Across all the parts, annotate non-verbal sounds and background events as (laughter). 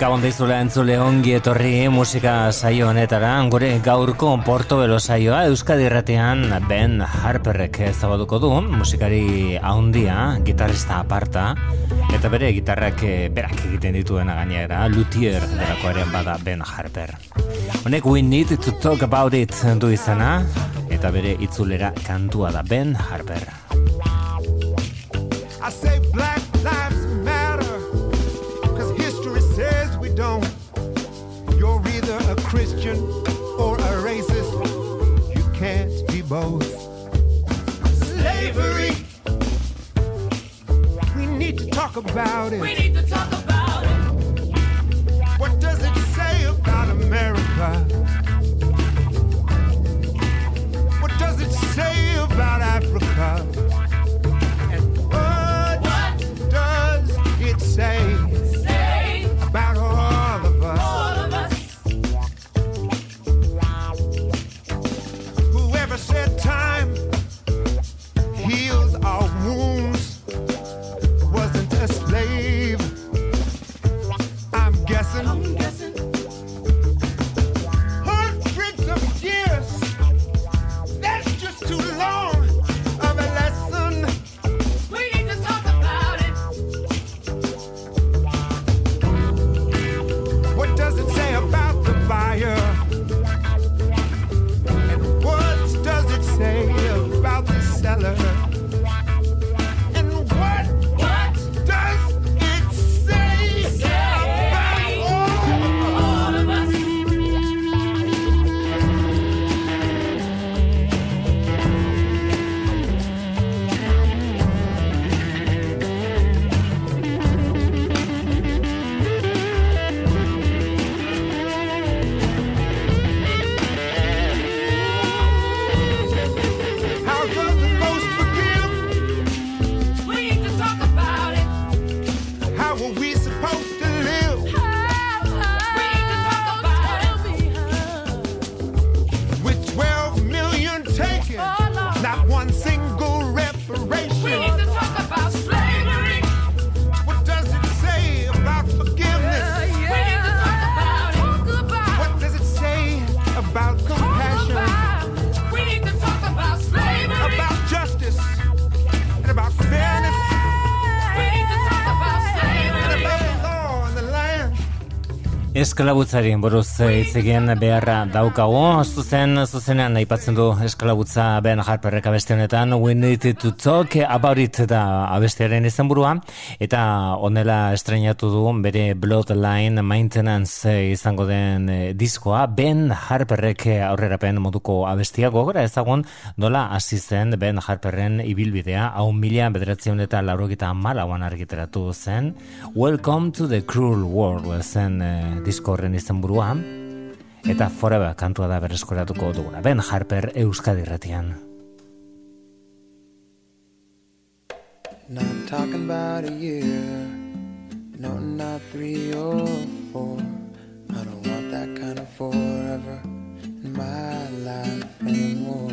Gabon daizula entzule ongi etorri musika saio honetara, gure gaurko portobelo saioa Euskadi Erratean Ben Harperrek zabaduko du, musikari haundia, gitarrista aparta, eta bere gitarrak eh, berak egiten dituena gainera, luthier delakoaren bada Ben Harper. Honek we need to talk about it du izena, eta bere itzulera kantua da Ben Harper. Slavery. We need to talk about it. We need to talk about it. What does it say about America? What does it say about Africa? Eskalabutzari buruz hitz beharra daukago, zuzen zuzenean aipatzen du eskalabutza Ben Harperrek abeste honetan We need to talk about it da abestearen izenburua. Eta honela estrenatu du bere Bloodline Maintenance izango den eh, diskoa. Ben Harperrek aurrerapen moduko abestia. Gogora ezagun dola hasi zen Ben Harperren ibilbidea. Hau mila bederatzen eta laurogita malauan argiteratu zen. Welcome to the Cruel World zen eh, disko horren izan burua, eta forever kantua da berreskoratuko duguna. Ben Harper Euskadi ratian. Not talking about a year. No, not three or four. I don't want that kind of forever In my life anymore.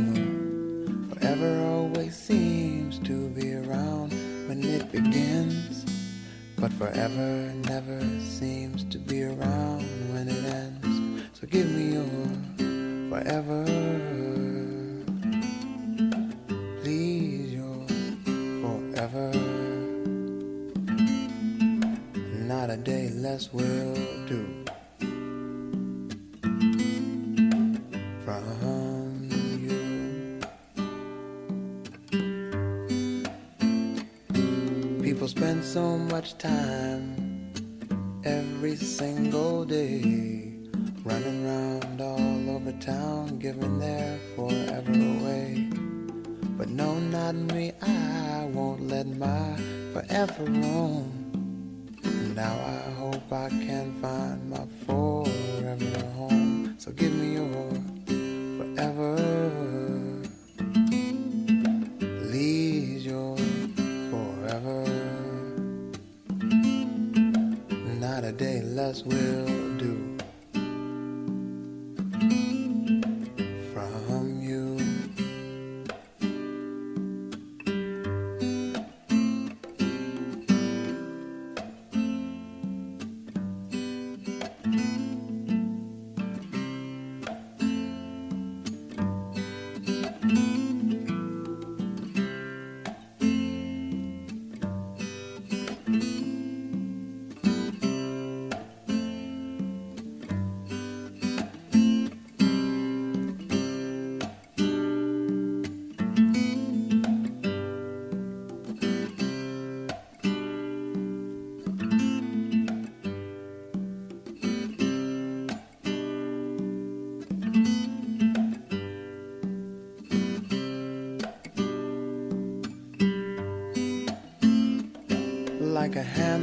Forever always seems to be around When it begins But forever never seems to be around when it ends. So give me your forever. Please, your forever. Not a day less will do. So much time every single day. Running around all over town, giving their forever away. But no, not me, I won't let my forever roam. Now I hope I can find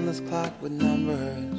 endless clock with numbers.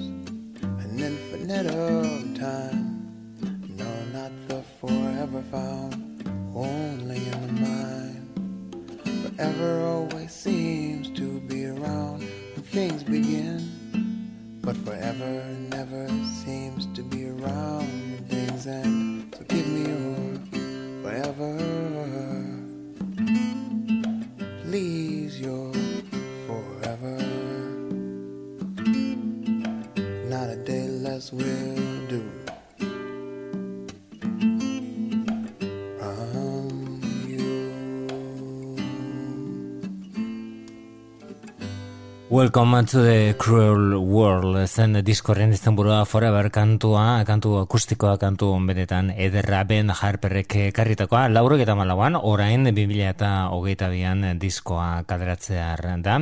Welcome to the Cruel World. Zen diskorren izan burua Forever kantua, kantu akustikoa kantu benetan ederra. Ben Harperrek karritakoa, laurok eta malauan orain 2000 eta hogeita bian diskoa kaderatzear da.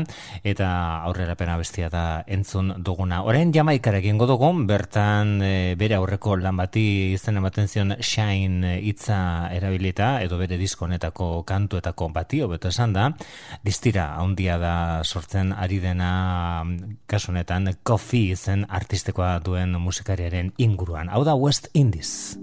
Eta aurrera pena bestia da entzun duguna. Orain jamaikara egingo dugun, bertan e, bere aurreko lan bati izan ematen zion Shine hitza erabilita edo bere diskonetako kantuetako bati, hobeto esan da, distira handia da sortzen ari dena kasu honetan Coffee zen artistekoa duen musikariaren inguruan. Hau da West Indies.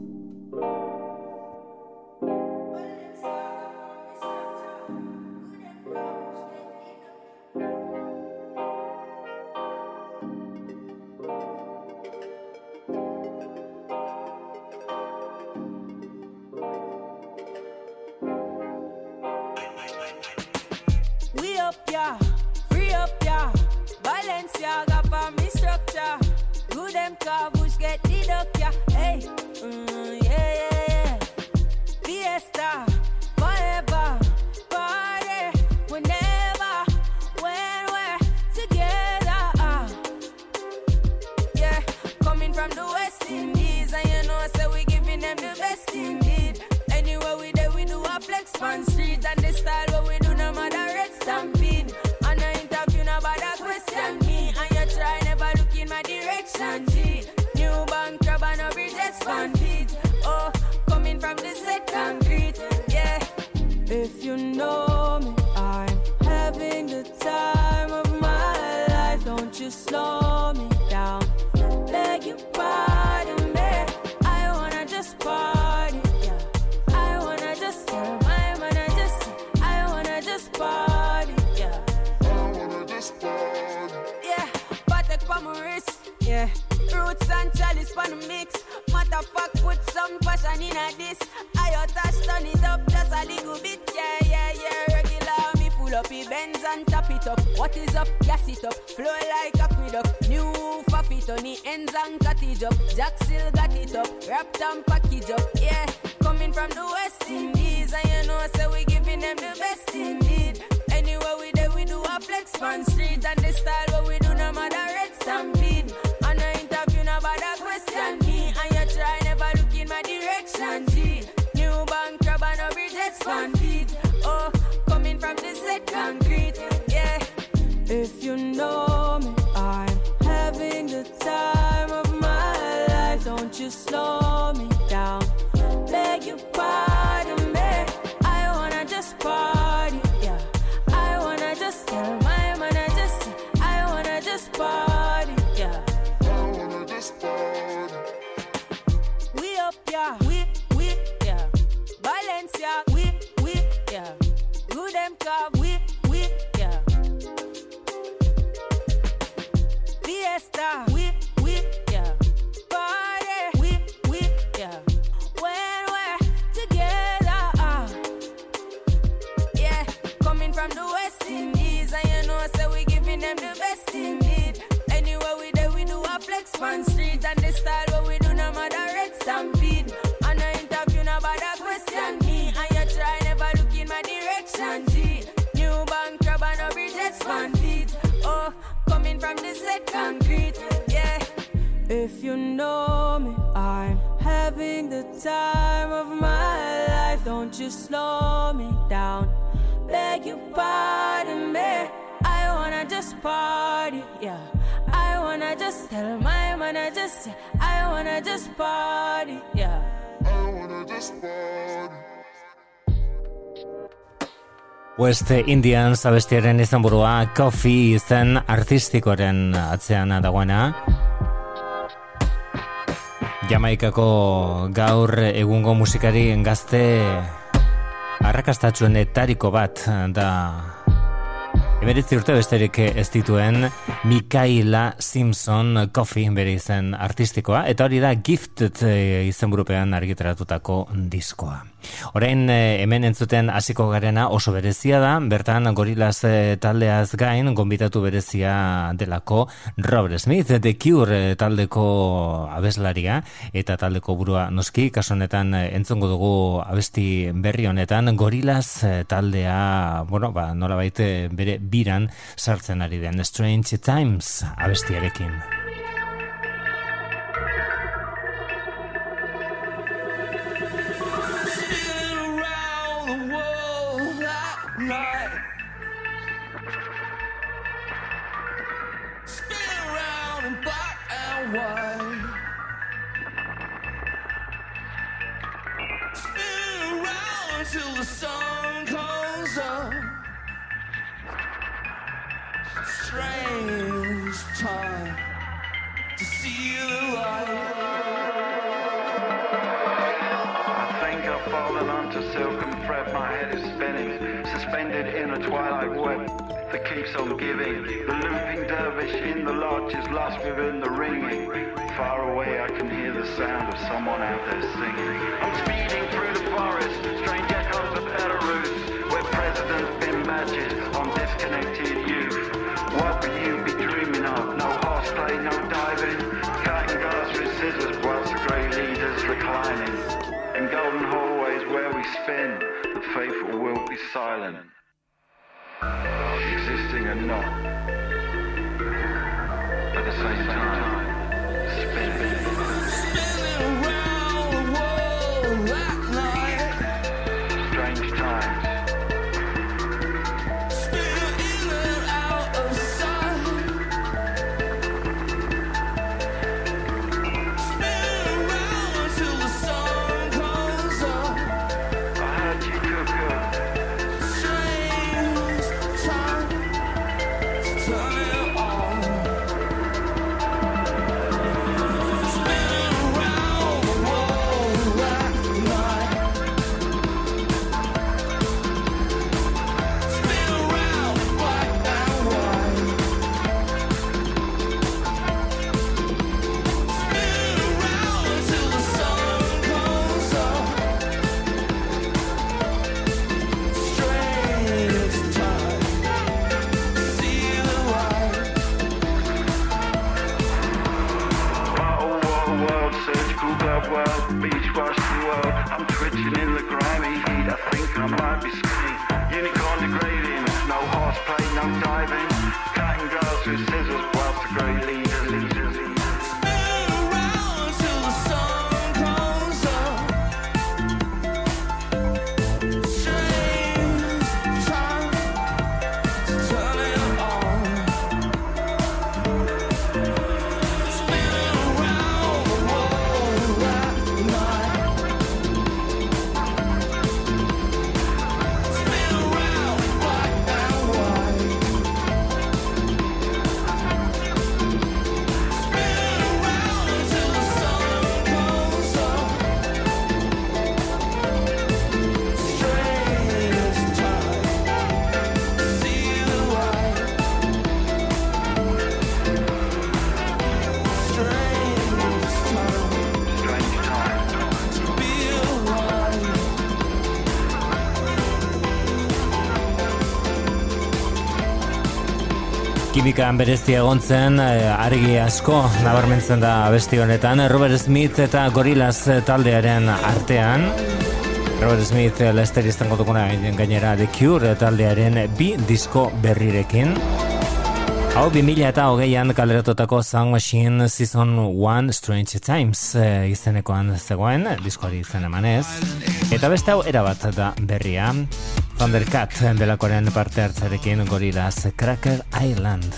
slow me down. Beg you pardon me. I wanna just party. Yeah. I wanna just tell my man I just I wanna just party. Yeah. I wanna just party. Yeah. Patek for my wrist. Yeah. Roots and chalice for the mix. Matter fuck, put some passion in a this. I touch, turn it up just a little. Benz and top it up. What is up? Gas it up. Flow like aqueduct. New puppy Tony ends and cut it up. Jack still got it up. Wrapped and package up. Yeah, coming from the West Indies. And you know, so we giving them the best indeed. Anywhere we there, we do a flex on street. And the style what we do, no matter red stampede. If you know me, I'm having the time of my life. Don't you slow me down, beg you pardon me. I wanna just party, yeah. I wanna just tell my man, I just, I wanna just party, yeah. I wanna just party. We up, yeah. We, we, yeah. Valencia, we, we, yeah. Who them cop, we. fiesta. We know me, I'm having the time of my life. Don't you slow me down. Beg your pardon me. I wanna just party, yeah. I wanna just tell my man I just I wanna just party, yeah. West Indian zabestiaren izan burua Coffee izen artistikoaren atzean dagoena. Jamaikako gaur egungo musikari gazte arrakastatxuen etariko bat da Emeritzi urte besterik ez dituen Mikaela Simpson Coffee bere izen artistikoa eta hori da Gifted eh, izenburupean argitaratutako diskoa. Orain eh, hemen entzuten hasiko garena oso berezia da, bertan gorilaz eh, taldeaz gain, gonbitatu berezia delako Robert Smith, The Cure taldeko abeslaria, eta taldeko burua noski, kasonetan entzongo dugu abesti berri honetan, gorilaz taldea, bueno, ba, nola baite bere biran sartzen ari den Strange Times abestiarekin. Twilight web that keeps on giving. The looping dervish in the lodge is lost within the ringing. Far away, I can hear the sound of someone out there singing. I'm speeding through the forest, strange echoes of Belarus, where presidents been badges on disconnected youth. What will you be dreaming of? No horseplay, no diving, cutting glass with scissors whilst the grey leaders reclining. In golden hallways where we spin, the faithful will be silent. Existing and not. At the same time, spinning. Kimikan berezia egon zen, eh, argi asko nabarmentzen da abesti honetan, Robert Smith eta Gorillaz taldearen artean. Robert Smith eh, Lester izango dukuna gainera The Cure taldearen bi disko berrirekin. Hau 2000 eta hogeian kaleratotako Sound Machine Season 1 Strange Times eh, izenekoan zegoen, diskoari izen emanez. Eta beste hau erabat da berria. Thundercat delakoren parte hartzarekin gorilaz Cracker Island.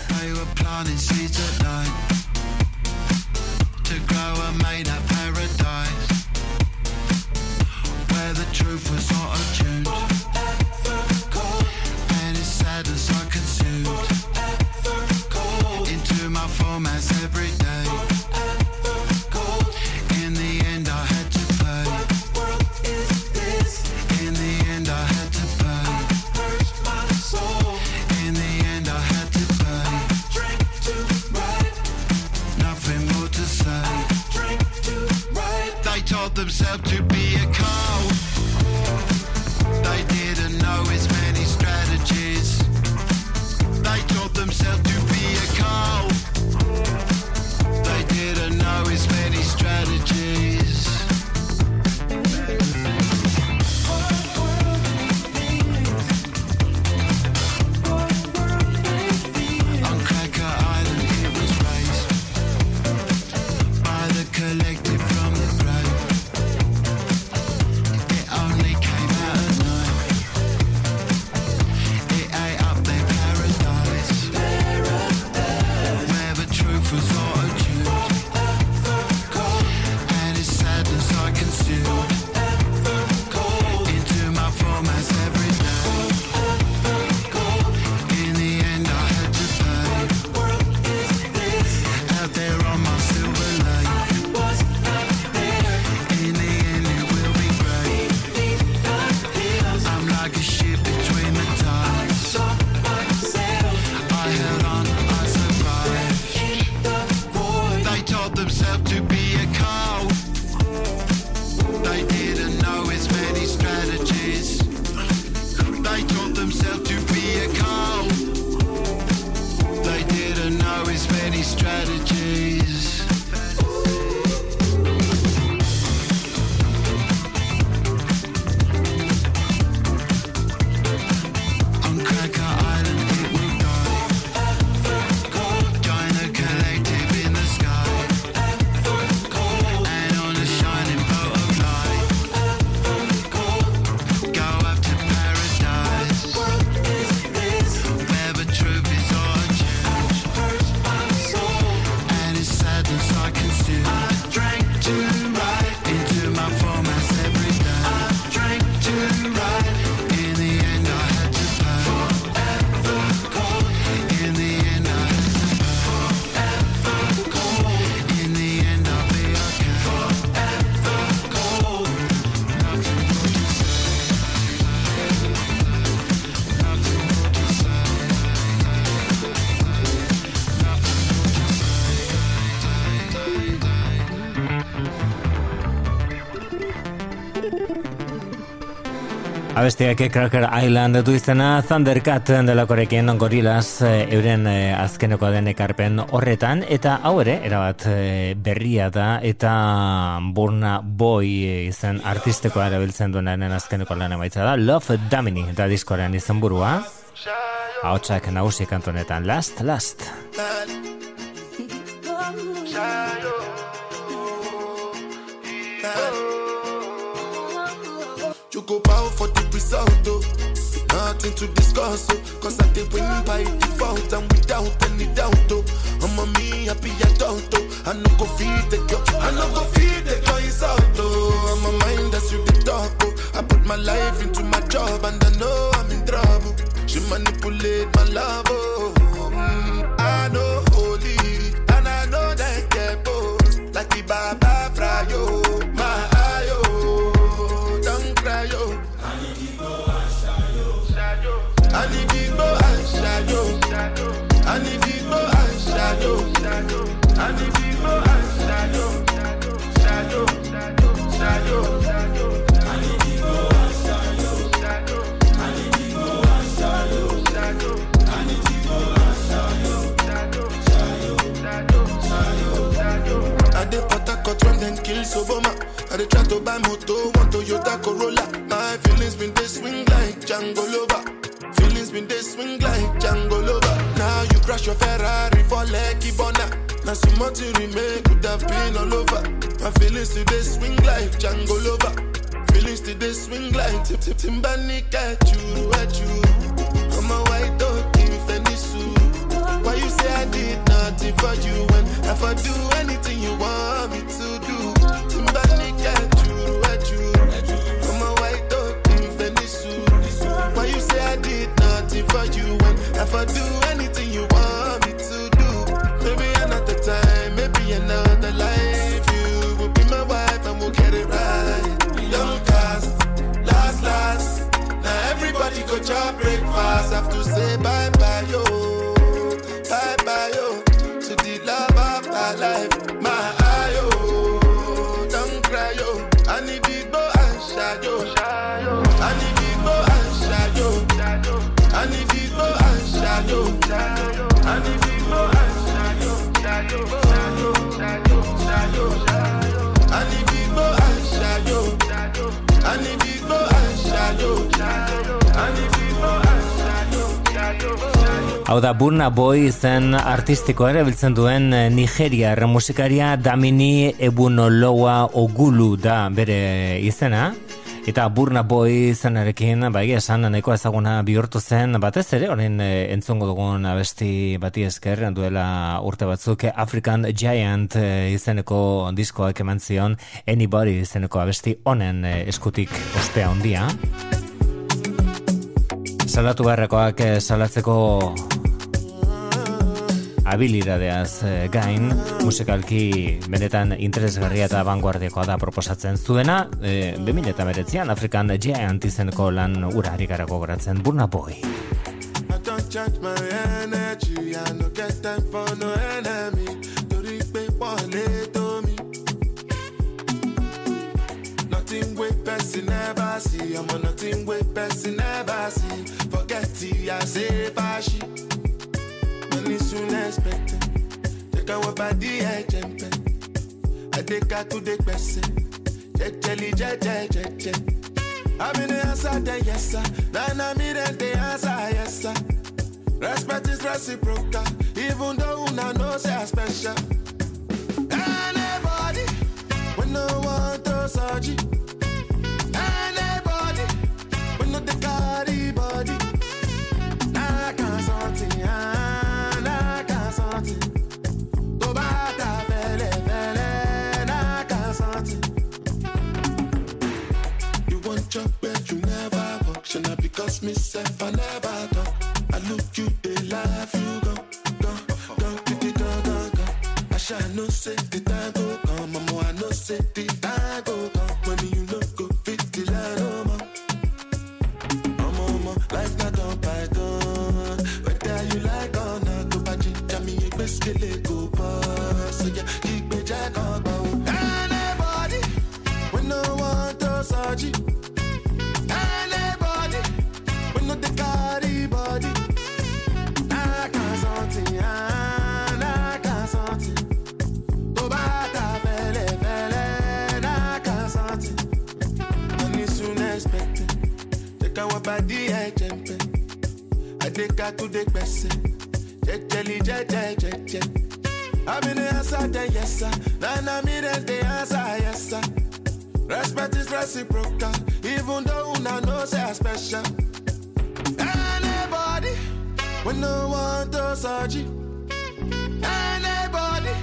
Abestiak Cracker Island du izena Thundercat delakorekin gorilaz eh, euren eh, azkeneko den ekarpen horretan eta hau ere erabat eh, berria da eta Burna Boy izen artistekoa erabiltzen duenaren azkeneko lan emaitza da Love Damini da diskoaren izen burua Ahotsak nagusi kantonetan Last Last (laughs) You go bow for the result, oh. Nothing to discuss, oh. Cause I did win by default and without any doubt, oh. I'm a me happy adult, oh. I no go feed the girl, I no go feed the girl insult, oh. I'm a mind that's you the talk, oh. I put my life into my job and I know I'm in trouble. She manipulate my love, oh. Mm, Obama. I dey try to buy moto, one Toyota Corolla. My Feelings been they swing like Django Lover. Now you crash your Ferrari for Lucky Bonner. Now some more to remain could have been all over. My feelings today swing like Django Lover. Feelings today swing like Tip Tip Timbani at you, at you. I'm a white dog in Fenisu. Why you say I did nothing for you when if I do anything you want me to do? Timbani at you, at you. I'm a white dog in Fenisu. Why you say I did nothing for you when if I do Hau da Burna Boy zen artistikoa erabiltzen duen eh, Nigeriar musikaria Damini Ebunoloa Ogulu da bere izena. Eta Burna Boy zenarekin, ba egia esan nahiko ezaguna bihurtu zen, batez ere, orain eh, entzungo dugun abesti bati esker, duela urte batzuk African Giant eh, izeneko diskoak eman zion Anybody izeneko abesti honen eskutik ospea handia. Salatu beharrekoak eh, salatzeko habilidadeaz eh, gain, musikalki benetan interesgarria eta vanguardiakoa da proposatzen zuena, eh, e, 2008an Afrikan Giant izeneko lan ura ari gara gogoratzen Burna Boy. nothing with person never see. I'm a nothing with person never see. Forget it, I say, Fashi. Soon expected. Take our body, I jump. I take her to the person. Jejeli, jeje, jeje. I'm the answer, then yes, sir. Then I'm the answer, yes, sir. Respect is reciprocal, even though una know say I special. Anybody, we no want to surgery. Anybody, we no the carry body. Nah, can't something, something. To bata fele fele, nah, can't something. You want your bed, you never walk. Should not because myself, I never talk. I look you, they laugh, you go, go, go, go, go, go, go. I shall no say the time go come, mama, I no say the time I her to the person. Jejeli, jeje, jeje. I'm in the answer, then yes, sir. Then I'm in the answer, yes, sir. Respect is reciprocal, even though una know say I special. Anybody, we no want to surgery. Anybody,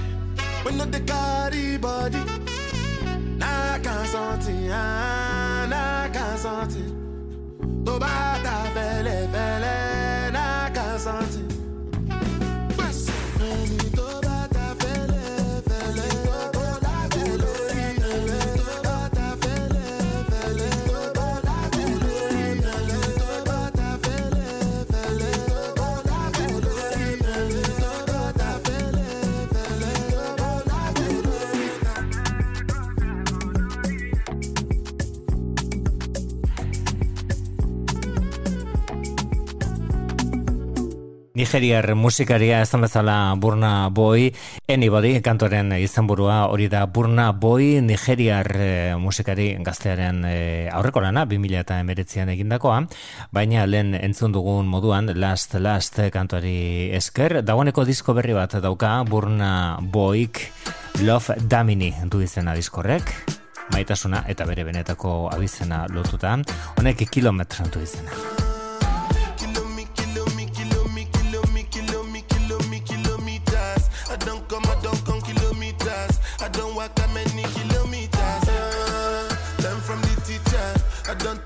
we no the carry body. Nah, can't something, ah, nah, can't something. Nigeriar musikaria esan bezala Burna Boy, Anybody kantoren izenburua hori da Burna Boy Nigeriar eh, musikari gaztearen eh, aurreko lana 2019an egindakoa, baina lehen entzun dugun moduan Last Last kantuari esker, dagoeneko disko berri bat dauka Burna Boyk Love Damini du izena diskorrek, maitasuna eta bere benetako abizena lotuta, honek kilometran du izena.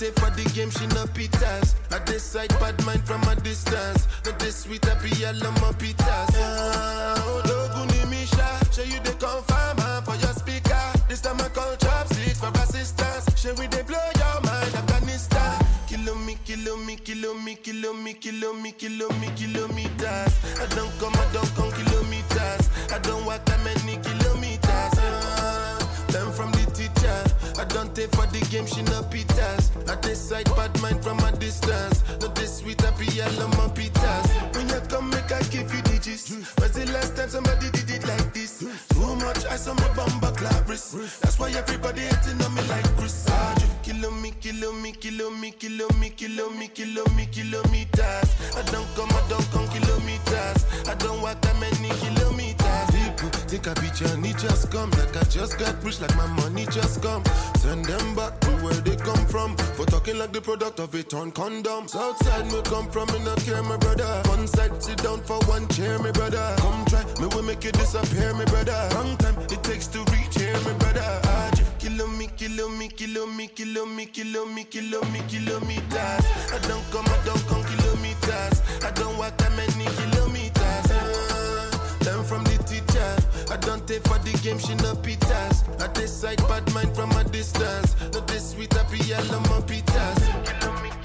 I take for the game, she no pitas. I decide bad mind from a distance. Not this sweet, happy, yellow, my pitas. Oh, Doguni Misha, show you the confirm for your speaker. This time I call chopsticks for assistance. Show we they blow your mind, Afghanistan. Kilo me, kilo me, kilo me, kilo me, kilo me, kilo me, kilometers. I don't come, I don't come kilometers. I don't walk that many kilometers. Uh, learn from the teacher. I don't take for the game, she no pitas. Decide bad mind from a distance. Not this sweet, happy, yellow, my pitas. When you come, make I give you digits. When's the last time somebody did it like this? Too much ice on my bumper clap. That's why everybody hating on me like Chris. Kilo me, kilo me, kilo me, kilo me, kilo me, kilo me, kilometers. I don't come, I don't come kilometers. I don't walk that many kilometers. People think I be Johnny just come. Like I just got rich, like my money just come. Send them back to where they come from. For talking like the product of a torn condom. Southside me come from, me not care, my brother. One side, sit down for one chair, my brother. Come try, me will make you disappear, my brother. Long time it takes to reach here, my brother. Arjun. Kilo me, kilo me, kilo me, kilo me, kilo me, kilo me, kilometers. I don't come, I don't come kilometers. I don't walk that many kilometers. Uh, learn from the teacher. I don't take for the game, she no pitas. I decide bad mind from a distance. Not this sweet, happy, yellow, my pitas.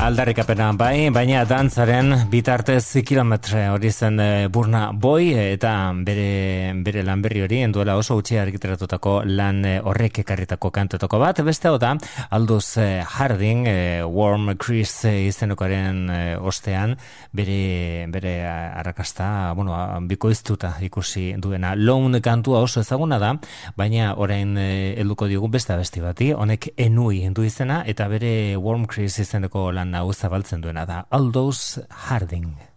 Aldarrikapena bai, baina dantzaren bitartez kilometre hori zen eh, Burna Boy eta bere, bere lan berri hori enduela oso gutxi argiteratutako lan eh, horrek ekarritako kantetako bat. Beste hau da, Aldous eh, Harding, Warm Chris izenekoaren eh, ostean, bere, bere arrakasta, bueno, bikoiztuta ikusi duena. Lone kantua oso ezaguna da, baina orain helduko diogu beste abesti bati, honek enui du izena, eta bere Warm Chris izeneko lan hau zabaltzen duena da, Aldous Harding.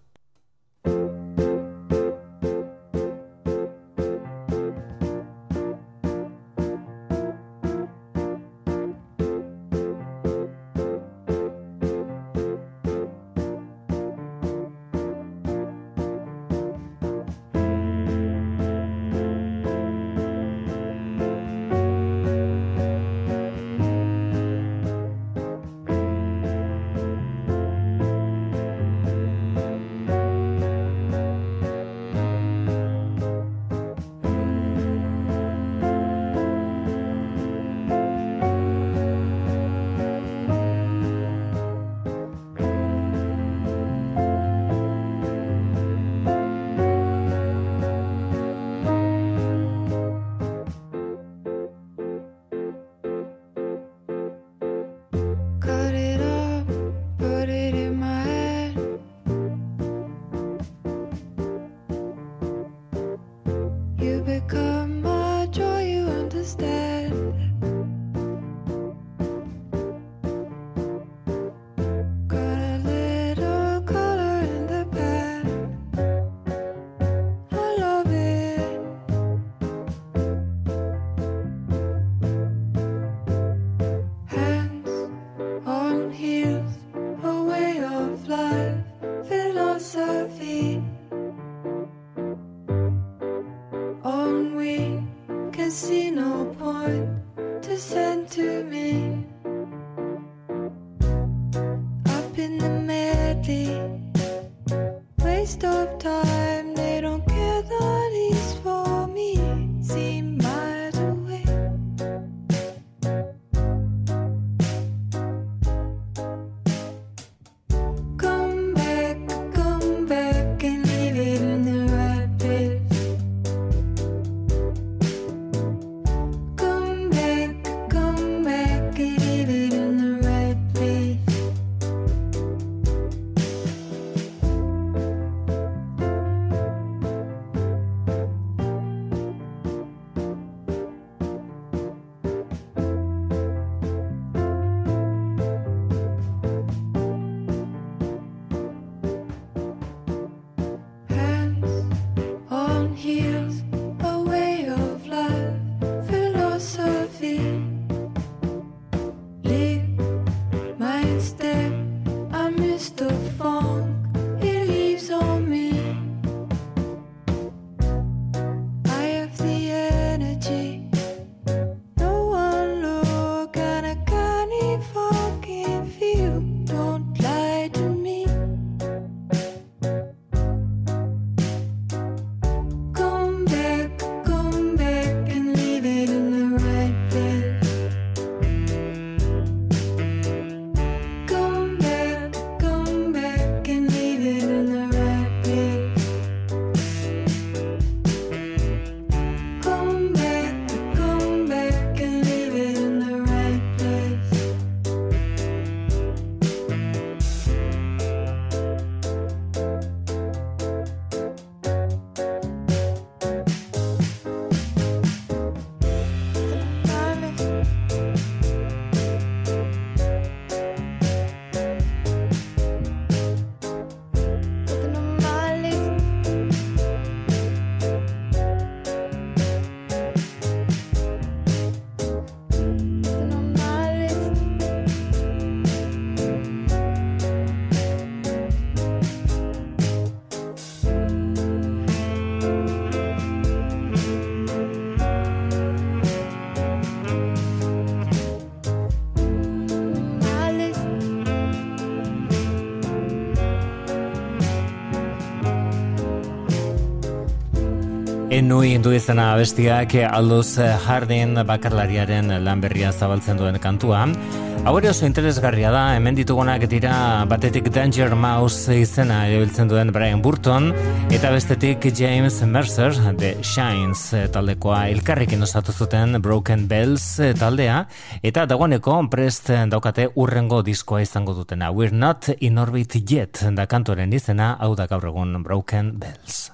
Enui du izena abestiak Aldous Hardin bakarlariaren lan berria zabaltzen duen kantua. Hau ere oso interesgarria da, hemen ditugunak dira batetik Danger Mouse izena erabiltzen duen Brian Burton, eta bestetik James Mercer, The Shines taldekoa elkarrekin osatu zuten Broken Bells taldea, eta dagoeneko prest daukate urrengo diskoa izango dutena. We're not in orbit yet, da kantoren izena, hau da gaur egun Broken Bells.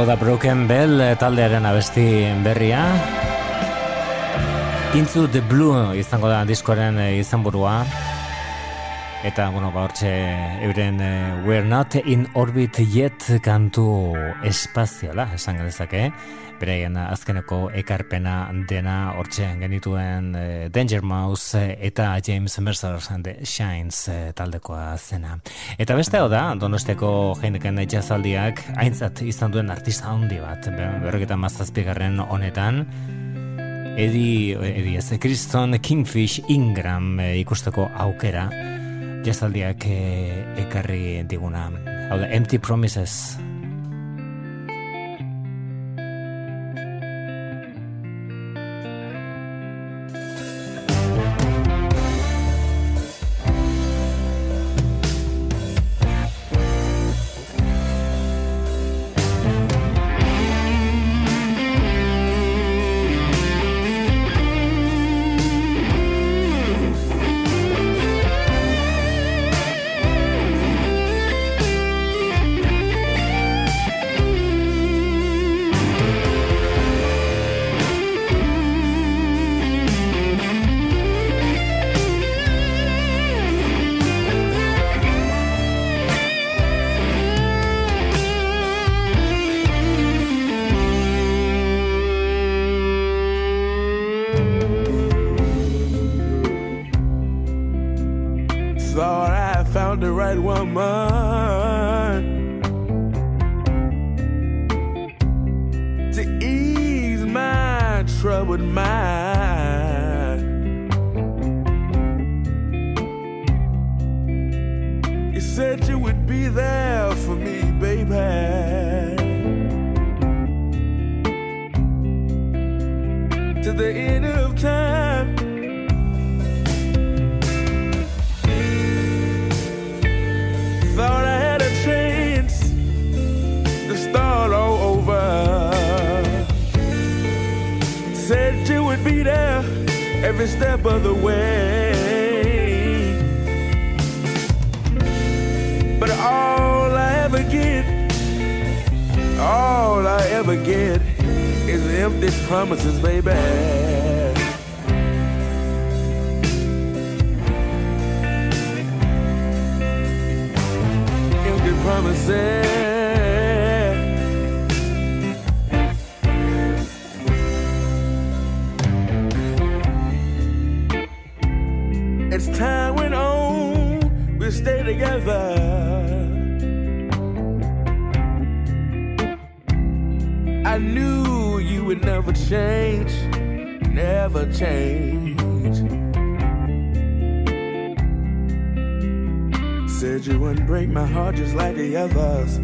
Hau da Broken Bell eh, taldearen abesti berria. Into the Blue izango da diskoaren eh, izenburua. Eta, bueno, ba, hortxe, euren eh, We're Not in Orbit Yet kantu espaziala, esan genezake. Beraien azkeneko ekarpena dena hortxe genituen eh, Danger Mouse eh, eta James Mercer The Shines eh, taldekoa zena. Eta beste hau da, donosteko jeineken jazaldiak aintzat izan duen artista handi bat, berroketa mazazpigarren honetan, Edi, edi ez, Kriston Kingfish Ingram eh, ikusteko aukera jazaldiak eh, ekarri diguna. Hau da, Empty Promises. Every step of the way. But all I ever get, all I ever get is empty promises, baby. empty promises. Time went on, we stayed together. I knew you would never change, never change. Said you wouldn't break my heart just like the others.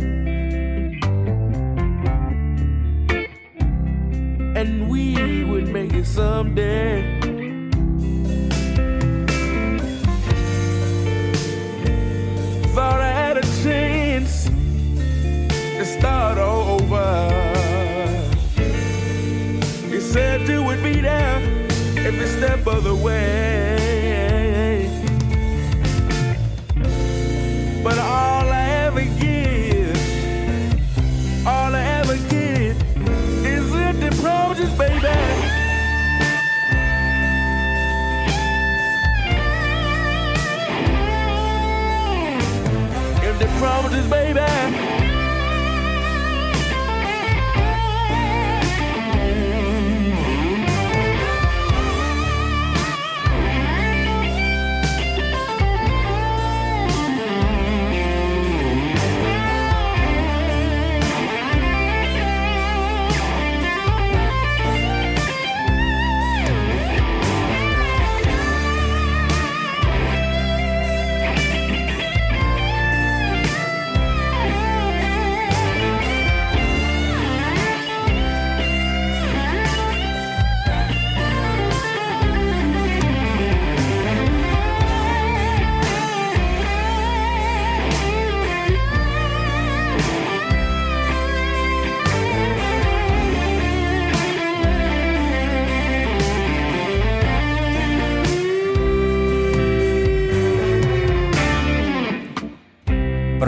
And we would make it someday. Step of the way. But all I ever get, all I ever get is empty promises, baby. Empty promises, baby.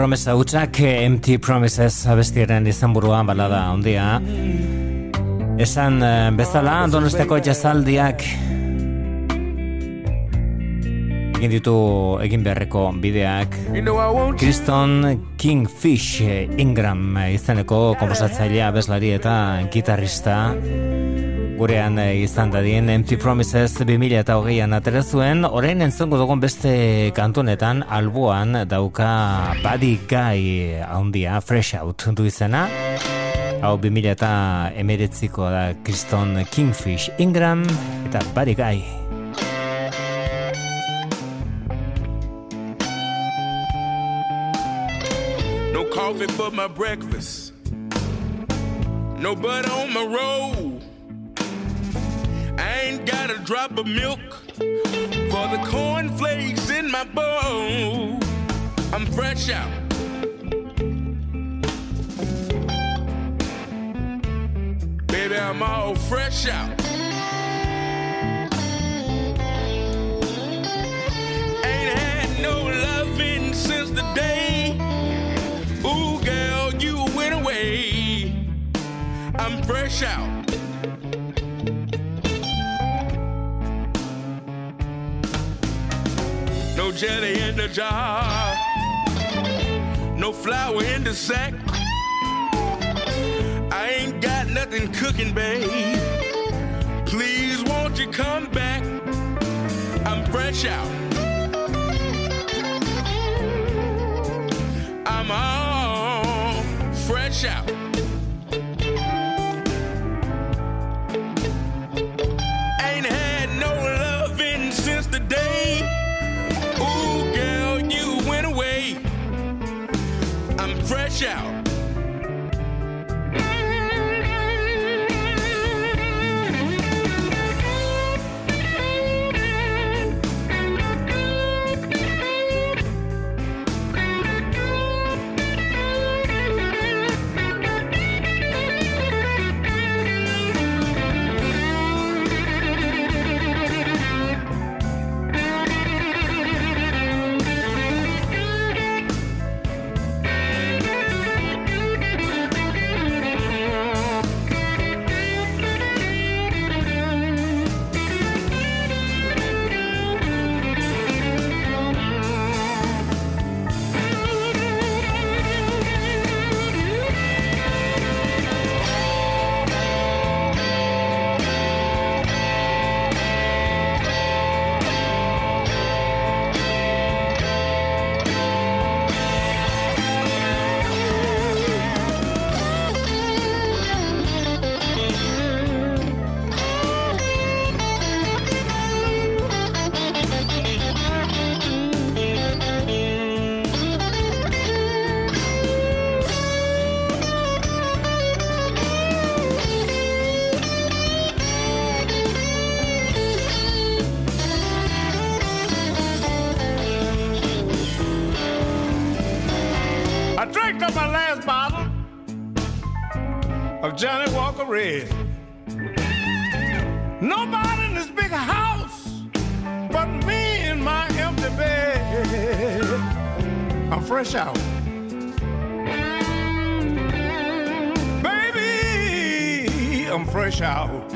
Promesa hutsak Empty Promises abestiaren izenburua balada ondia. Esan eh, bezala donosteko jazaldiak egin ditu egin beharreko bideak. Kriston Kingfish Ingram izeneko komposatzailea abeslari eta gitarrista gurean eh, izan dadien Empty Promises 2000 eta hogeian atera zuen, orain entzongo dugun beste kantonetan alboan dauka Buddy Guy handia Fresh Out du izena. Hau 2000 eta emeretziko da Kriston Kingfish Ingram eta Buddy Guy. No coffee for my breakfast. No butter on my roll. I ain't got a drop of milk for the cornflakes in my bowl. I'm fresh out. Baby, I'm all fresh out. Ain't had no loving since the day Ooh, girl, you went away. I'm fresh out. No jelly in the jar. No flour in the sack. I ain't got nothing cooking, babe. Please, won't you come back? I'm fresh out. I'm out. Red. Nobody in this big house but me in my empty bed. I'm fresh out. Baby, I'm fresh out.